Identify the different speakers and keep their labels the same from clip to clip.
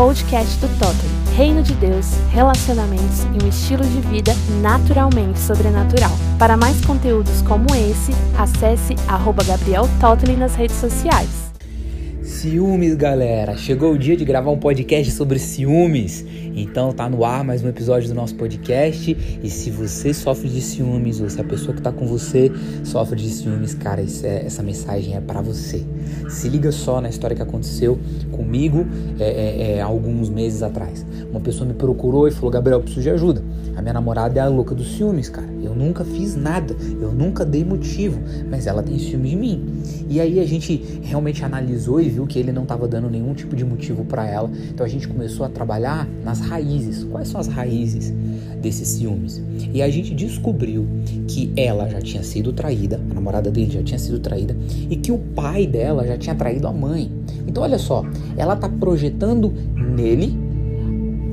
Speaker 1: podcast do Totem. Reino de Deus, relacionamentos e um estilo de vida naturalmente sobrenatural. Para mais conteúdos como esse, acesse arroba Gabriel Totley nas redes sociais.
Speaker 2: Ciúmes, galera! Chegou o dia de gravar um podcast sobre ciúmes. Então tá no ar mais um episódio do nosso podcast. E se você sofre de ciúmes, ou se a pessoa que tá com você sofre de ciúmes, cara, é, essa mensagem é para você. Se liga só na história que aconteceu comigo é, é, é, alguns meses atrás. Uma pessoa me procurou e falou: Gabriel, preciso de ajuda. A minha namorada é a louca dos ciúmes, cara. Eu nunca fiz nada, eu nunca dei motivo, mas ela tem ciúme de mim. E aí a gente realmente analisou e viu que ele não estava dando nenhum tipo de motivo para ela. Então a gente começou a trabalhar nas raízes. Quais são as raízes desses ciúmes? E a gente descobriu que ela já tinha sido traída, a namorada dele já tinha sido traída, e que o pai dela já tinha traído a mãe. Então olha só, ela tá projetando nele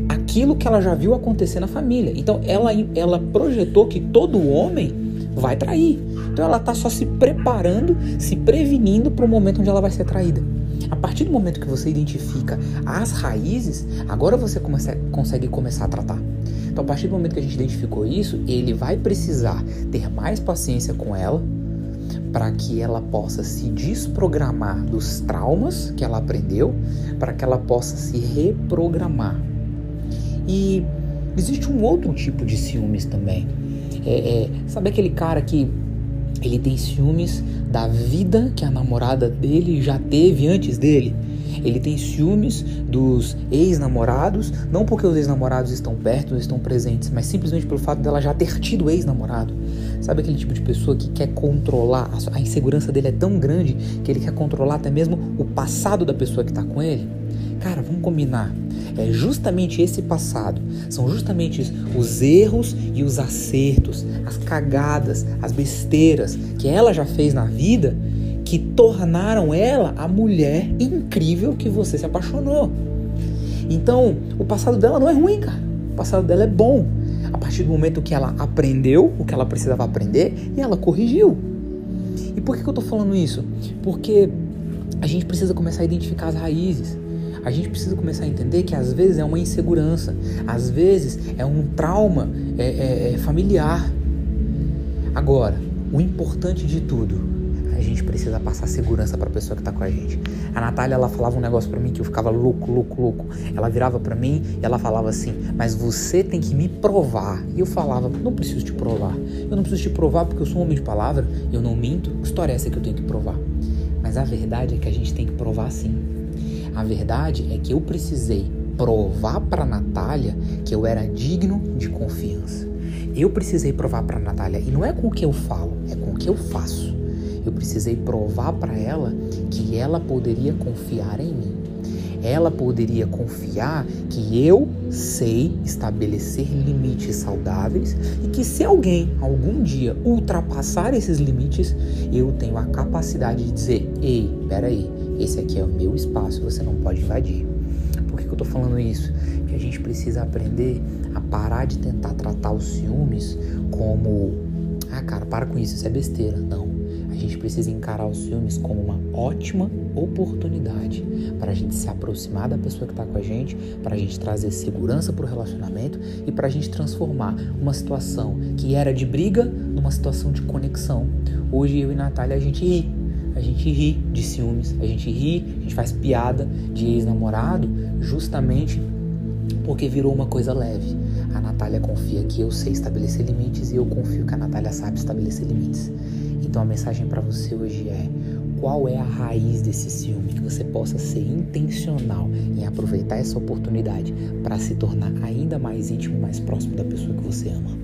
Speaker 2: aquilo que ela já viu acontecer na família. Então ela, ela projetou que todo homem vai trair. Então ela está só se preparando, se prevenindo para o momento onde ela vai ser traída. A partir do momento que você identifica as raízes, agora você comece, consegue começar a tratar. Então, a partir do momento que a gente identificou isso, ele vai precisar ter mais paciência com ela para que ela possa se desprogramar dos traumas que ela aprendeu, para que ela possa se reprogramar. E existe um outro tipo de ciúmes também. É, é, sabe aquele cara que ele tem ciúmes da vida que a namorada dele já teve antes dele? Ele tem ciúmes dos ex-namorados, não porque os ex-namorados estão perto, estão presentes, mas simplesmente pelo fato dela já ter tido ex-namorado. Sabe aquele tipo de pessoa que quer controlar, a insegurança dele é tão grande que ele quer controlar até mesmo o passado da pessoa que está com ele? Cara, vamos combinar. É justamente esse passado, são justamente os erros e os acertos, as cagadas, as besteiras que ela já fez na vida que tornaram ela a mulher incrível que você se apaixonou. Então, o passado dela não é ruim, cara. O passado dela é bom. A partir do momento que ela aprendeu o que ela precisava aprender e ela corrigiu. E por que, eu tô falando isso? Porque a gente precisa começar a identificar as raízes a gente precisa começar a entender que às vezes é uma insegurança, às vezes é um trauma é, é, é familiar. Agora, o importante de tudo, a gente precisa passar segurança para a pessoa que está com a gente. A Natália, ela falava um negócio para mim que eu ficava louco, louco, louco. Ela virava para mim e ela falava assim: "Mas você tem que me provar". E eu falava: "Não preciso te provar. Eu não preciso te provar porque eu sou um homem de palavra, eu não minto. Que história é essa que eu tenho que provar?". Mas a verdade é que a gente tem que provar sim. A verdade é que eu precisei provar para Natália que eu era digno de confiança. Eu precisei provar para Natália, e não é com o que eu falo, é com o que eu faço. Eu precisei provar para ela que ela poderia confiar em mim. Ela poderia confiar que eu sei estabelecer limites saudáveis e que se alguém algum dia ultrapassar esses limites, eu tenho a capacidade de dizer: "Ei, peraí, esse aqui é o meu espaço, você não pode invadir. Por que, que eu tô falando isso? Que a gente precisa aprender a parar de tentar tratar os ciúmes como. Ah, cara, para com isso, isso é besteira. Não. A gente precisa encarar os ciúmes como uma ótima oportunidade para a gente se aproximar da pessoa que está com a gente, para a gente trazer segurança para o relacionamento e para a gente transformar uma situação que era de briga numa situação de conexão. Hoje eu e Natália a gente ri a gente ri de ciúmes, a gente ri, a gente faz piada de ex-namorado justamente porque virou uma coisa leve. A Natália confia que eu sei estabelecer limites e eu confio que a Natália sabe estabelecer limites. Então a mensagem para você hoje é: qual é a raiz desse ciúme? Que você possa ser intencional em aproveitar essa oportunidade para se tornar ainda mais íntimo, mais próximo da pessoa que você ama.